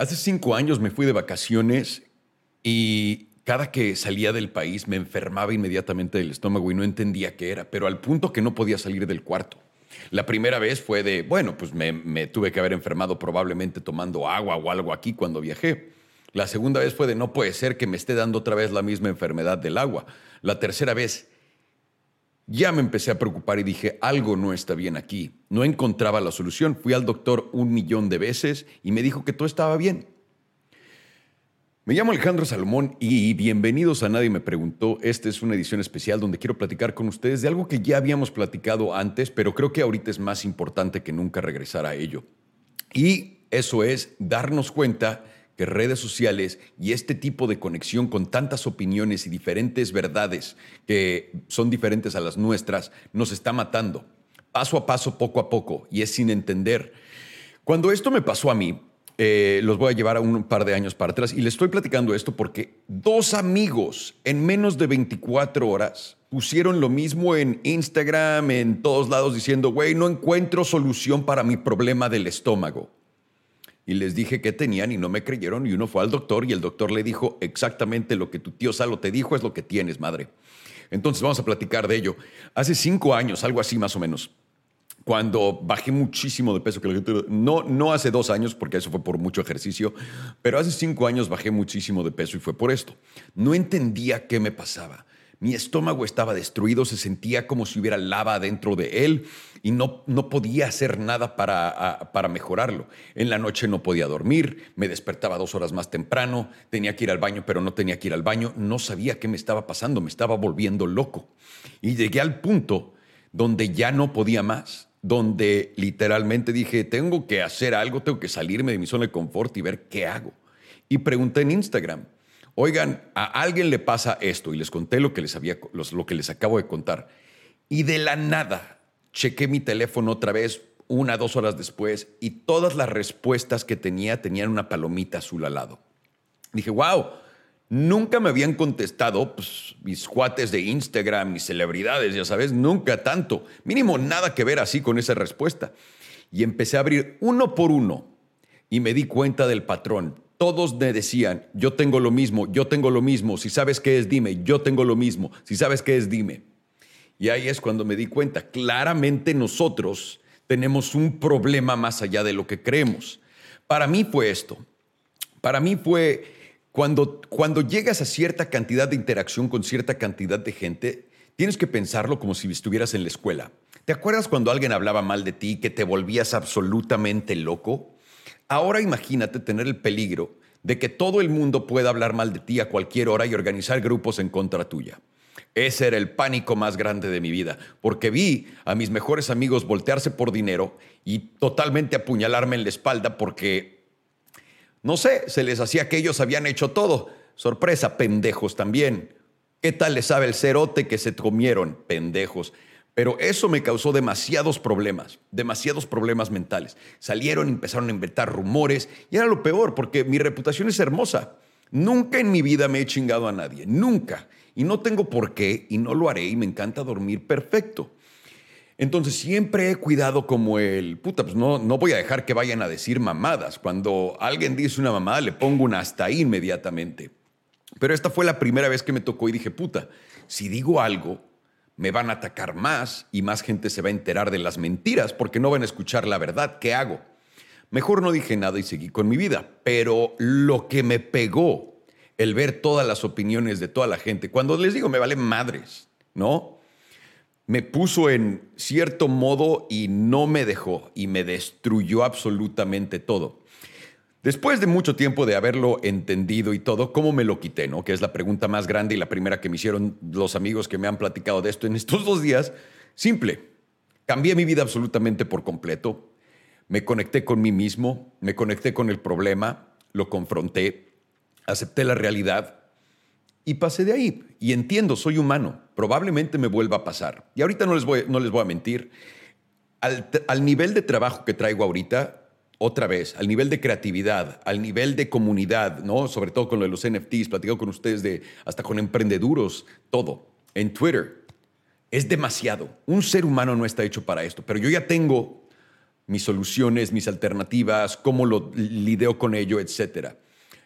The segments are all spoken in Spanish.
Hace cinco años me fui de vacaciones y cada que salía del país me enfermaba inmediatamente del estómago y no entendía qué era, pero al punto que no podía salir del cuarto. La primera vez fue de, bueno, pues me, tuve que haber enfermado probablemente tomando agua o algo aquí cuando viajé. La segunda vez fue de, no puede ser que me esté dando otra vez la misma enfermedad del agua. La tercera vez, ya me empecé a preocupar y dije, algo no está bien aquí. No encontraba la solución. Fui al doctor un millón de veces y me dijo que todo estaba bien. Me llamo Alejandro Salomón y bienvenidos a Nadie me preguntó. Esta es una edición especial donde quiero platicar con ustedes de algo que ya habíamos platicado antes, pero creo que ahorita es más importante que nunca regresar a ello. Y eso es darnos cuenta que redes sociales y este tipo de conexión con tantas opiniones y diferentes verdades que son diferentes a las nuestras nos está matando, paso a paso, poco a poco, y es sin entender. Cuando esto me pasó a mí, eh, los voy a llevar a un par de años para atrás y les estoy platicando esto porque dos amigos en menos de 24 horas pusieron lo mismo en Instagram, en todos lados, diciendo, güey, no encuentro solución para mi problema del estómago y les dije que tenían y no me creyeron y uno fue al doctor y el doctor le dijo exactamente lo que tu tío Salo te dijo es lo que tienes, madre. Entonces vamos a platicar de ello. Hace cinco años, algo así más o menos, cuando bajé muchísimo de peso, no, no hace dos años, porque eso fue por mucho ejercicio, pero hace cinco años bajé muchísimo de peso y fue por esto. No entendía qué me pasaba. Mi estómago estaba destruido, se sentía como si hubiera lava dentro de él y no, no podía hacer nada para, para mejorarlo. En la noche no podía dormir, me despertaba dos horas más temprano, tenía que ir al baño, pero no tenía que ir al baño, no sabía qué me estaba pasando, me estaba volviendo loco. Y llegué al punto donde ya no podía más, donde literalmente dije, tengo que hacer algo, tengo que salirme de mi zona de confort y ver qué hago. Y pregunté en Instagram, oigan, a alguien le pasa esto y les conté lo que les, había, lo que les acabo de contar. Y de la nada, chequé mi teléfono otra vez una, dos horas después y todas las respuestas que tenía tenían una palomita azul al lado. Dije, wow, nunca me habían contestado pues, mis cuates de Instagram, mis celebridades, ya sabes, nunca tanto. Mínimo nada que ver así con esa respuesta. Y empecé a abrir uno por uno y me di cuenta del patrón todos me decían, yo tengo lo mismo, yo tengo lo mismo, si sabes qué es, dime, yo tengo lo mismo, si sabes qué es, dime. Y ahí es cuando me di cuenta, claramente nosotros tenemos un problema más allá de lo que creemos. Para mí fue esto, para mí fue cuando, cuando llegas a cierta cantidad de interacción con cierta cantidad de gente, tienes que pensarlo como si estuvieras en la escuela. ¿Te acuerdas cuando alguien hablaba mal de ti, que te volvías absolutamente loco? Ahora imagínate tener el peligro de que todo el mundo pueda hablar mal de ti a cualquier hora y organizar grupos en contra tuya. Ese era el pánico más grande de mi vida, porque vi a mis mejores amigos voltearse por dinero y totalmente apuñalarme en la espalda porque, no sé, se les hacía que ellos habían hecho todo. Sorpresa, pendejos también. ¿Qué tal les sabe el cerote que se comieron? Pendejos. Pero eso me causó demasiados problemas, demasiados problemas mentales. Salieron, empezaron a inventar rumores y era lo peor porque mi reputación es hermosa. Nunca en mi vida me he chingado a nadie, nunca. Y no tengo por qué y no lo haré y me encanta dormir perfecto. Entonces siempre he cuidado como el, puta, pues no, no voy a dejar que vayan a decir mamadas. Cuando alguien dice una mamada le pongo una hasta ahí inmediatamente. Pero esta fue la primera vez que me tocó y dije, puta, si digo algo, me van a atacar más y más gente se va a enterar de las mentiras porque no van a escuchar la verdad. ¿Qué hago? Mejor no dije nada y seguí con mi vida, pero lo que me pegó el ver todas las opiniones de toda la gente, cuando les digo me vale madres, ¿no? Me puso en cierto modo y no me dejó y me destruyó absolutamente todo. Después de mucho tiempo de haberlo entendido y todo, ¿cómo me lo quité? ¿no? Que es la pregunta más grande y la primera que me hicieron los amigos que me han platicado de esto en estos dos días. Simple, cambié mi vida absolutamente por completo. Me conecté con mí mismo, me conecté con el problema, lo confronté, acepté la realidad y pasé de ahí. Y entiendo, soy humano, probablemente me vuelva a pasar. Y ahorita no les voy, no les voy a mentir, al, al nivel de trabajo que traigo ahorita, otra vez, al nivel de creatividad, al nivel de comunidad, ¿no? Sobre todo con lo de los NFTs, platico con ustedes de hasta con emprendeduros, todo, en Twitter. Es demasiado. Un ser humano no está hecho para esto, pero yo ya tengo mis soluciones, mis alternativas, cómo lo lidio con ello, etc.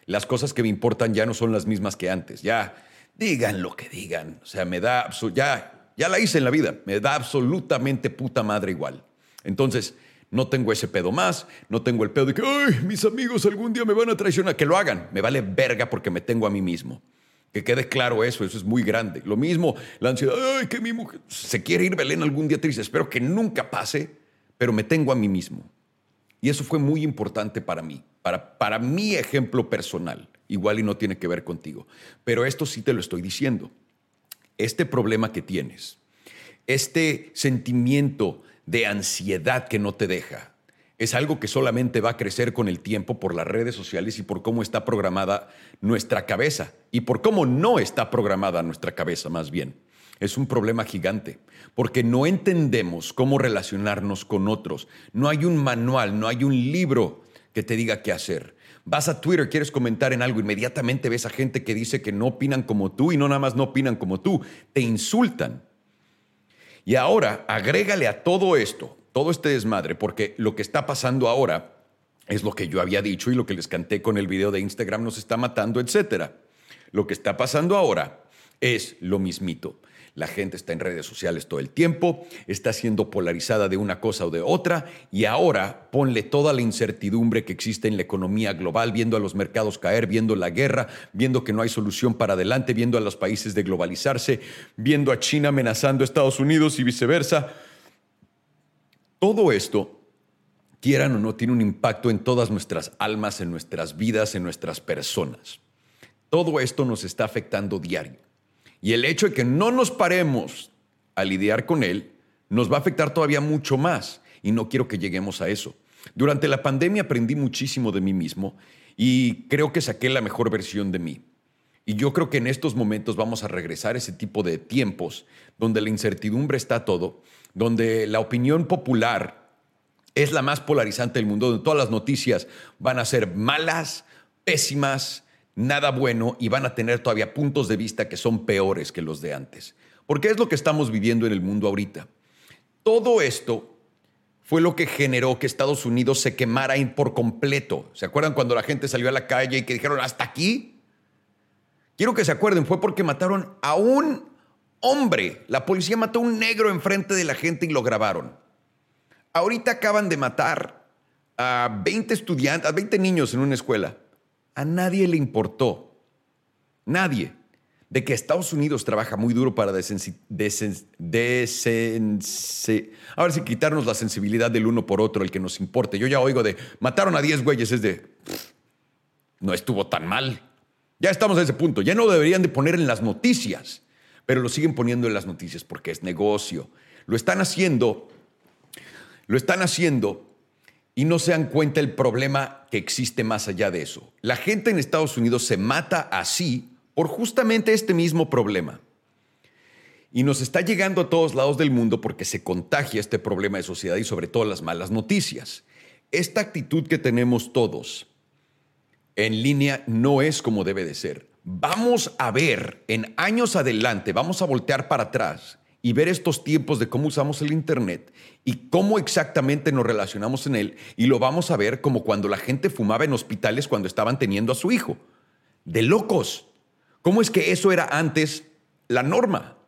Las cosas que me importan ya no son las mismas que antes. Ya digan lo que digan. O sea, me da ya ya la hice en la vida, me da absolutamente puta madre igual. Entonces, no tengo ese pedo más, no tengo el pedo de que, ay, mis amigos algún día me van a traicionar, que lo hagan, me vale verga porque me tengo a mí mismo. Que quede claro eso, eso es muy grande. Lo mismo, la ansiedad, ay, que mi mujer se quiere ir Belén algún día triste, espero que nunca pase, pero me tengo a mí mismo. Y eso fue muy importante para mí, para, para mi ejemplo personal. Igual y no tiene que ver contigo. Pero esto sí te lo estoy diciendo. Este problema que tienes, este sentimiento de ansiedad que no te deja, es algo que solamente va a crecer con el tiempo por las redes sociales y por cómo está programada nuestra cabeza y por cómo no está programada nuestra cabeza más bien. Es un problema gigante, porque no entendemos cómo relacionarnos con otros. No hay un manual, no hay un libro que te diga qué hacer. Vas a Twitter, quieres comentar en algo, inmediatamente ves a gente que dice que no opinan como tú y no nada más no opinan como tú, te insultan. Y ahora agrégale a todo esto todo este desmadre, porque lo que está pasando ahora es lo que yo había dicho y lo que les canté con el video de Instagram nos está matando, etcétera. Lo que está pasando ahora es lo mismito. La gente está en redes sociales todo el tiempo, está siendo polarizada de una cosa o de otra y ahora ponle toda la incertidumbre que existe en la economía global, viendo a los mercados caer, viendo la guerra, viendo que no hay solución para adelante, viendo a los países de globalizarse, viendo a China amenazando a Estados Unidos y viceversa. Todo esto, quieran o no, tiene un impacto en todas nuestras almas, en nuestras vidas, en nuestras personas. Todo esto nos está afectando diario. Y el hecho de que no nos paremos a lidiar con él nos va a afectar todavía mucho más. Y no quiero que lleguemos a eso. Durante la pandemia aprendí muchísimo de mí mismo y creo que saqué la mejor versión de mí. Y yo creo que en estos momentos vamos a regresar a ese tipo de tiempos donde la incertidumbre está todo donde la opinión popular es la más polarizante del mundo, donde todas las noticias van a ser malas, pésimas, nada bueno y van a tener todavía puntos de vista que son peores que los de antes. Porque es lo que estamos viviendo en el mundo ahorita. Todo esto fue lo que generó que Estados Unidos se quemara por completo. ¿Se acuerdan cuando la gente salió a la calle y que dijeron, hasta aquí? Quiero que se acuerden, fue porque mataron a un hombre. La policía mató a un negro enfrente de la gente y lo grabaron. Ahorita acaban de matar a 20 estudiantes, a 20 niños en una escuela. A nadie le importó. Nadie. De que Estados Unidos trabaja muy duro para Ahora sí, quitarnos la sensibilidad del uno por otro, el que nos importe. Yo ya oigo de mataron a 10 güeyes, es de. No estuvo tan mal. Ya estamos a ese punto. Ya no deberían de poner en las noticias pero lo siguen poniendo en las noticias porque es negocio. Lo están haciendo, lo están haciendo y no se dan cuenta el problema que existe más allá de eso. La gente en Estados Unidos se mata así por justamente este mismo problema. Y nos está llegando a todos lados del mundo porque se contagia este problema de sociedad y sobre todo las malas noticias. Esta actitud que tenemos todos en línea no es como debe de ser vamos a ver en años adelante, vamos a voltear para atrás y ver estos tiempos de cómo usamos el Internet y cómo exactamente nos relacionamos en él. Y lo vamos a ver como cuando la gente fumaba en hospitales cuando estaban teniendo a su hijo. De locos. ¿Cómo es que eso era antes la norma?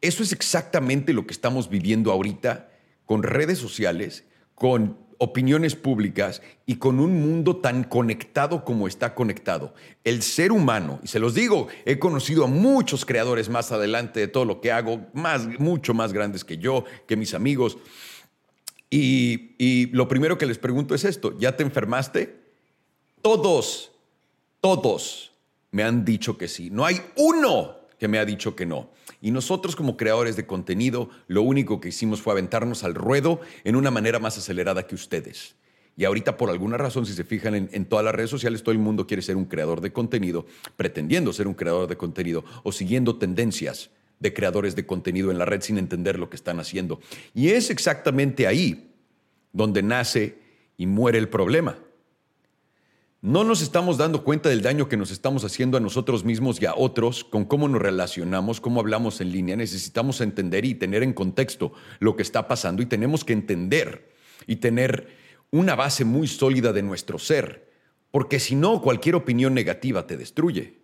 Eso es exactamente lo que estamos viviendo ahorita con redes sociales, con opiniones públicas y con un mundo tan conectado como está conectado. El ser humano, y se los digo, he conocido a muchos creadores más adelante de todo lo que hago, más, mucho más grandes que yo, que mis amigos. Y, y lo primero que les pregunto es esto, ¿ya te enfermaste? Todos, todos me han dicho que sí. No hay uno que me ha dicho que no. Y nosotros como creadores de contenido, lo único que hicimos fue aventarnos al ruedo en una manera más acelerada que ustedes. Y ahorita por alguna razón, si se fijan en, todas las redes sociales, todo el mundo quiere ser un creador de contenido, pretendiendo ser un creador de contenido o siguiendo tendencias de creadores de contenido en la red sin entender lo que están haciendo. Y es exactamente ahí donde nace y muere el problema. No nos estamos dando cuenta del daño que nos estamos haciendo a nosotros mismos y a otros con cómo nos relacionamos, cómo hablamos en línea. Necesitamos entender y tener en contexto lo que está pasando y tenemos que entender y tener una base muy sólida de nuestro ser, porque si no, cualquier opinión negativa te destruye.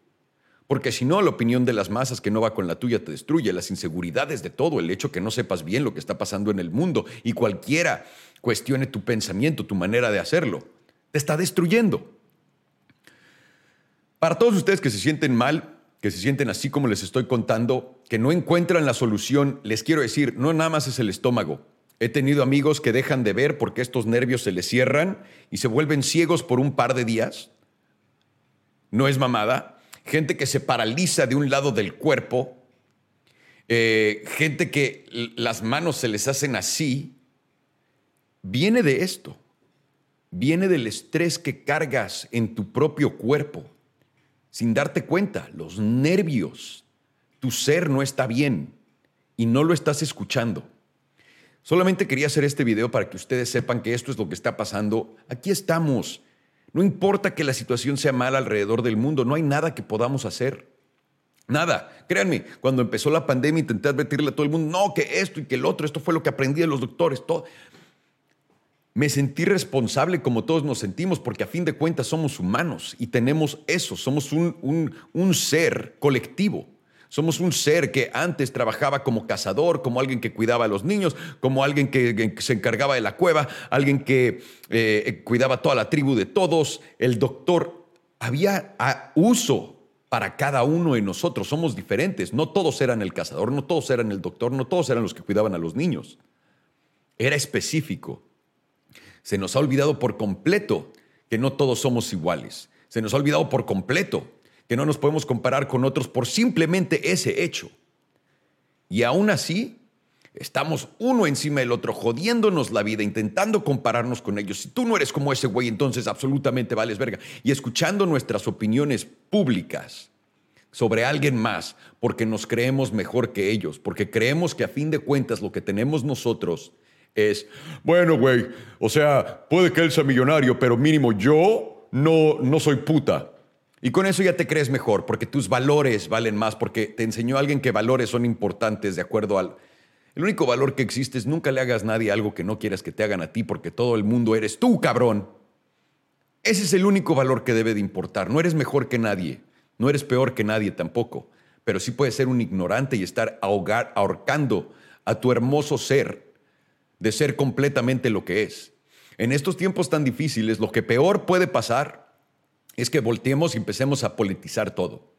Porque si no, la opinión de las masas que no va con la tuya te destruye, las inseguridades de todo, el hecho que no sepas bien lo que está pasando en el mundo y cualquiera cuestione tu pensamiento, tu manera de hacerlo, te está destruyendo. Para todos ustedes que se sienten mal, que se sienten así como les estoy contando, que no encuentran la solución, les quiero decir, no nada más es el estómago. He tenido amigos que dejan de ver porque estos nervios se les cierran y se vuelven ciegos por un par de días. No es mamada. Gente que se paraliza de un lado del cuerpo, eh, gente que las manos se les hacen así, viene de esto, viene del estrés que cargas en tu propio cuerpo, sin darte cuenta, los nervios, tu ser no está bien y no lo estás escuchando. Solamente quería hacer este video para que ustedes sepan que esto es lo que está pasando. Aquí estamos no importa que la situación sea mala alrededor del mundo, no hay nada que podamos hacer. Nada. Créanme, cuando empezó la pandemia intenté advertirle a todo el mundo, no, que esto y que el otro, esto fue lo que aprendí de los doctores, todo. Me sentí responsable como todos nos sentimos, porque a fin de cuentas somos humanos y tenemos eso, somos un, un ser colectivo. Somos un ser que antes trabajaba como cazador, como alguien que cuidaba a los niños, como alguien que, se encargaba de la cueva, alguien que eh, cuidaba toda la tribu de todos. El doctor, había uso para cada uno de nosotros. Somos diferentes. No todos eran el cazador, no todos eran el doctor, no todos eran los que cuidaban a los niños. Era específico. Se nos ha olvidado por completo que no todos somos iguales. Se nos ha olvidado por completo que no nos podemos comparar con otros por simplemente ese hecho. Y aún así, estamos uno encima del otro, jodiéndonos la vida, intentando compararnos con ellos. Si tú no eres como ese güey, entonces absolutamente vales verga. Y escuchando nuestras opiniones públicas sobre alguien más, porque nos creemos mejor que ellos, porque creemos que a fin de cuentas lo que tenemos nosotros es, bueno, güey, o sea, puede que él sea millonario, pero mínimo yo no, no soy puta. Y con eso ya te crees mejor, porque tus valores valen más, porque te enseñó alguien que valores son importantes de acuerdo al... El único valor que existe es nunca le hagas a nadie algo que no quieras que te hagan a ti, porque todo el mundo eres tú, cabrón. Ese es el único valor que debe de importar. No eres mejor que nadie, no eres peor que nadie tampoco, pero sí puedes ser un ignorante y estar ahogar, ahorcando a tu hermoso ser de ser completamente lo que es. En estos tiempos tan difíciles, lo que peor puede pasar es que volteemos y empecemos a politizar todo.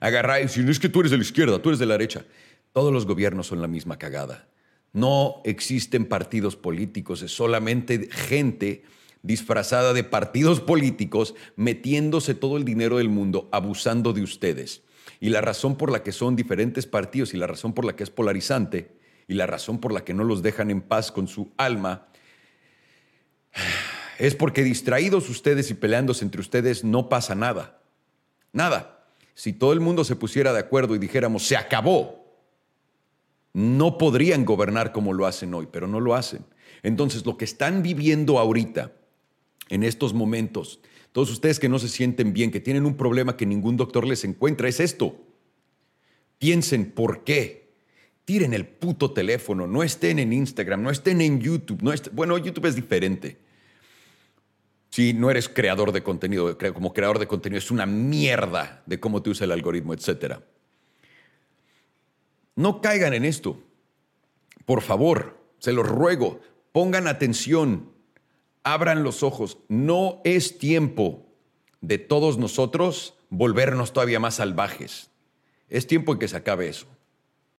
Agarrar si no es que tú eres de la izquierda, tú eres de la derecha. Todos los gobiernos son la misma cagada. No existen partidos políticos, es solamente gente disfrazada de partidos políticos metiéndose todo el dinero del mundo, abusando de ustedes. Y la razón por la que son diferentes partidos y la razón por la que es polarizante y la razón por la que no los dejan en paz con su alma es porque distraídos ustedes y peleándose entre ustedes no pasa nada. Nada. Si todo el mundo se pusiera de acuerdo y dijéramos, se acabó, no podrían gobernar como lo hacen hoy, pero no lo hacen. Entonces, lo que están viviendo ahorita, en estos momentos, todos ustedes que no se sienten bien, que tienen un problema que ningún doctor les encuentra, es esto. Piensen por qué. Tiren el puto teléfono, no estén en Instagram, no estén en YouTube. No bueno, YouTube es diferente si no eres creador de contenido, como creador de contenido es una mierda de cómo te usa el algoritmo, etc. No caigan en esto. Por favor, se los ruego, pongan atención, abran los ojos. No es tiempo de todos nosotros volvernos todavía más salvajes. Es tiempo en que se acabe eso.